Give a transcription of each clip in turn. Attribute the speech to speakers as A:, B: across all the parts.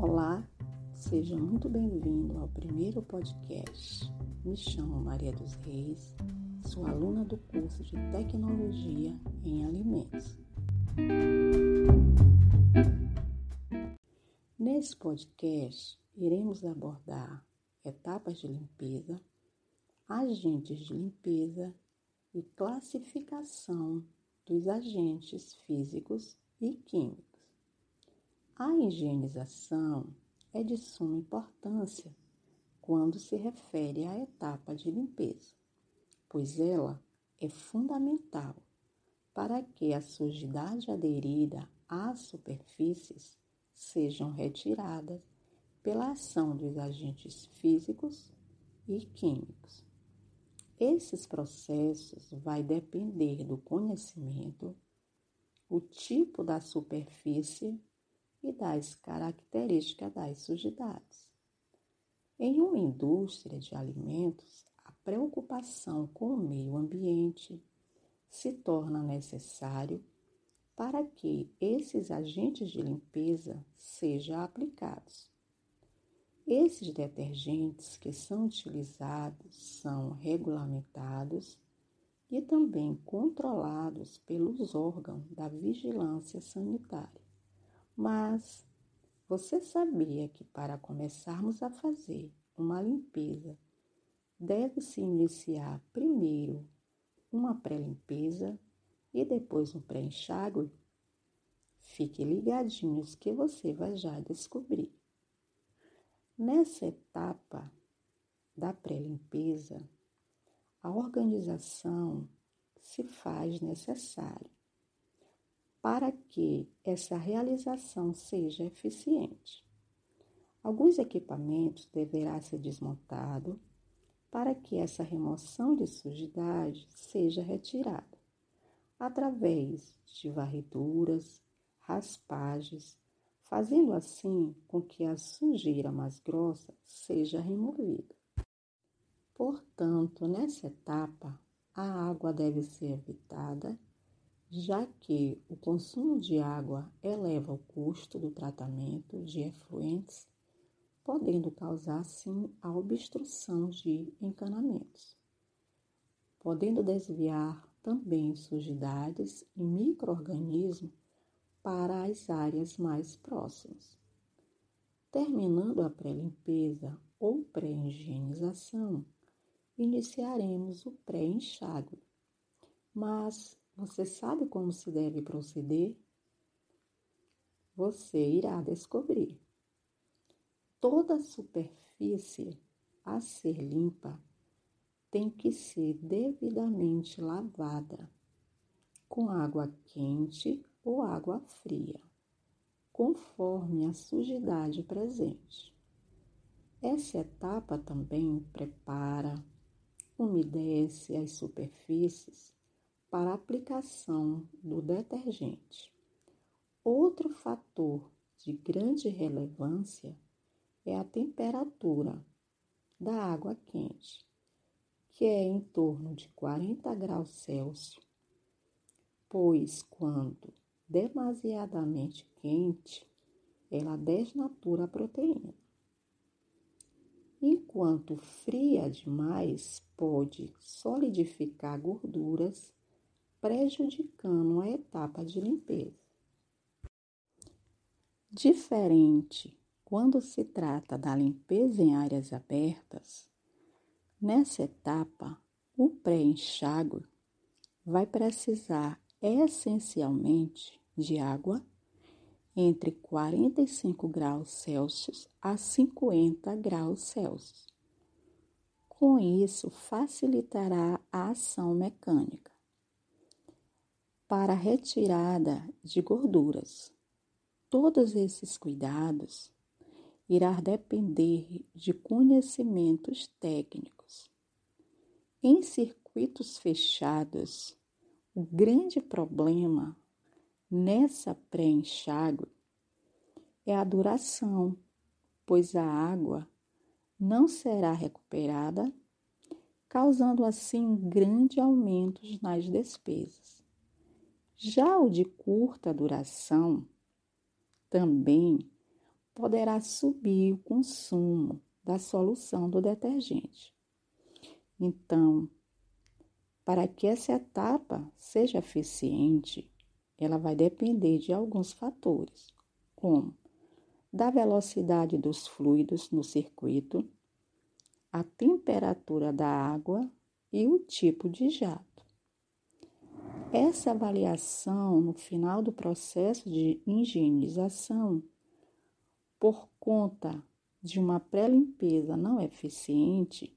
A: Olá, seja muito bem-vindo ao primeiro podcast. Me chamo Maria dos Reis, sou aluna do curso de Tecnologia em Alimentos. Nesse podcast, iremos abordar etapas de limpeza, agentes de limpeza e classificação dos agentes físicos e químicos. A higienização é de suma importância quando se refere à etapa de limpeza, pois ela é fundamental para que a sujidade aderida às superfícies sejam retiradas pela ação dos agentes físicos e químicos. Esses processos vai depender do conhecimento, o tipo da superfície e das características das sujidades. Em uma indústria de alimentos, a preocupação com o meio ambiente se torna necessário para que esses agentes de limpeza sejam aplicados. Esses detergentes que são utilizados são regulamentados e também controlados pelos órgãos da vigilância sanitária. Mas você sabia que para começarmos a fazer uma limpeza, deve-se iniciar primeiro uma pré-limpeza e depois um pré-enxágue? Fique ligadinhos que você vai já descobrir. Nessa etapa da pré-limpeza, a organização se faz necessária para que essa realização seja eficiente. Alguns equipamentos deverá ser desmontado para que essa remoção de sujidade seja retirada através de varreduras, raspagens, fazendo assim com que a sujeira mais grossa seja removida. Portanto, nessa etapa, a água deve ser evitada já que o consumo de água eleva o custo do tratamento de efluentes, podendo causar, sim, a obstrução de encanamentos, podendo desviar também sujidades e microorganismos para as áreas mais próximas. Terminando a pré-limpeza ou pré-higienização, iniciaremos o pré-enxágue, mas você sabe como se deve proceder? Você irá descobrir. Toda superfície a ser limpa tem que ser devidamente lavada com água quente ou água fria, conforme a sujidade presente. Essa etapa também prepara, umedece as superfícies para aplicação do detergente. Outro fator de grande relevância é a temperatura da água quente, que é em torno de 40 graus Celsius, pois quando demasiadamente quente, ela desnatura a proteína. Enquanto fria demais, pode solidificar gorduras prejudicando a etapa de limpeza. Diferente quando se trata da limpeza em áreas abertas, nessa etapa, o pré-enxágue vai precisar essencialmente de água entre 45 graus Celsius a 50 graus Celsius. Com isso, facilitará a ação mecânica para retirada de gorduras. Todos esses cuidados irá depender de conhecimentos técnicos. Em circuitos fechados, o grande problema nessa pré-enxágue é a duração, pois a água não será recuperada, causando assim um grande aumento nas despesas. Já o de curta duração também poderá subir o consumo da solução do detergente. Então, para que essa etapa seja eficiente, ela vai depender de alguns fatores, como da velocidade dos fluidos no circuito, a temperatura da água e o tipo de jato. Essa avaliação no final do processo de higienização, por conta de uma pré-limpeza não eficiente,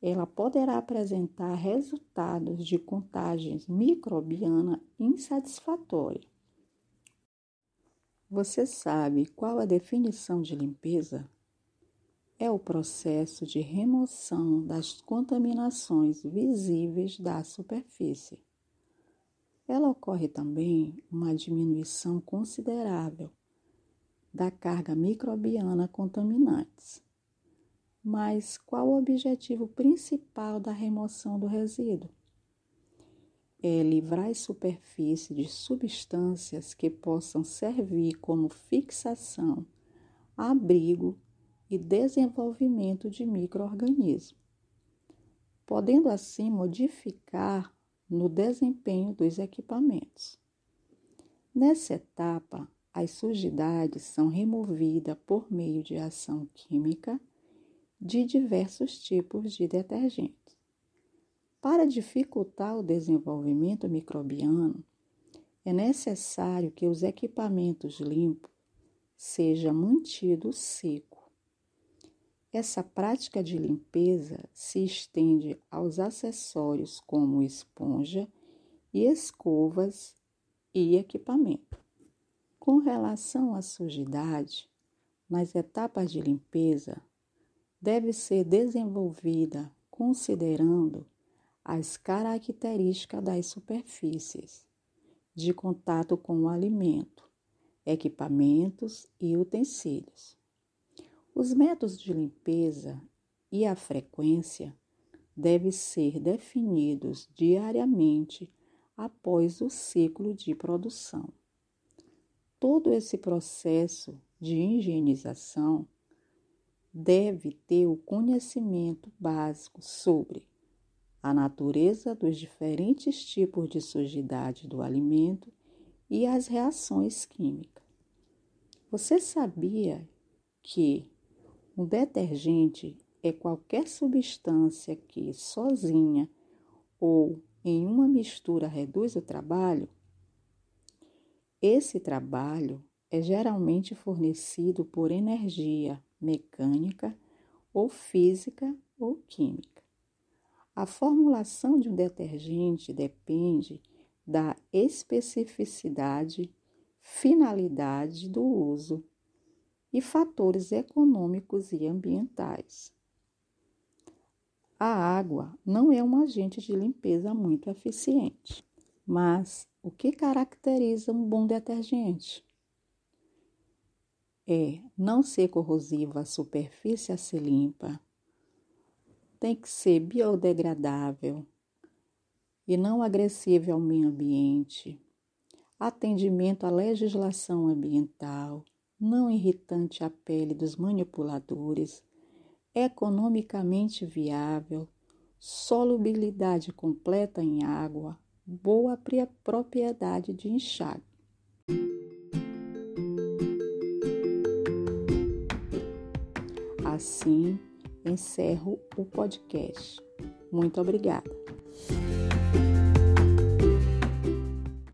A: ela poderá apresentar resultados de contagens microbiana insatisfatória. Você sabe qual a definição de limpeza? É o processo de remoção das contaminações visíveis da superfície. Ela ocorre também uma diminuição considerável da carga microbiana contaminantes mas qual o objetivo principal da remoção do resíduo? É livrar a superfície de substâncias que possam servir como fixação, abrigo e desenvolvimento de microorganismos, podendo assim modificar no desempenho dos equipamentos. Nessa etapa, as sujidades são removidas por meio de ação química de diversos tipos de detergentes. Para dificultar o desenvolvimento microbiano, é necessário que os equipamentos limpos sejam mantidos seco. Essa prática de limpeza se estende aos acessórios como esponja e escovas e equipamento. Com relação à sujidade, nas etapas de limpeza, deve ser desenvolvida considerando as características das superfícies de contato com o alimento, equipamentos e utensílios. Os métodos de limpeza e a frequência devem ser definidos diariamente após o ciclo de produção. Todo esse processo de higienização deve ter o conhecimento básico sobre a natureza dos diferentes tipos de sujidade do alimento e as reações químicas. Você sabia que um detergente é qualquer substância que sozinha ou em uma mistura reduz o trabalho? Esse trabalho é geralmente fornecido por energia mecânica ou física ou química. A formulação de um detergente depende da especificidade, finalidade do uso e fatores econômicos e ambientais. A água não é um agente de limpeza muito eficiente, mas o que caracteriza um bom detergente? é não ser corrosivo à superfície a ser limpa, tem que ser biodegradável e não agressivo ao meio ambiente, atendimento à legislação ambiental, não irritante à pele dos manipuladores, economicamente viável, solubilidade completa em água, boa propriedade de enxágue. Assim, encerro o podcast. Muito obrigada.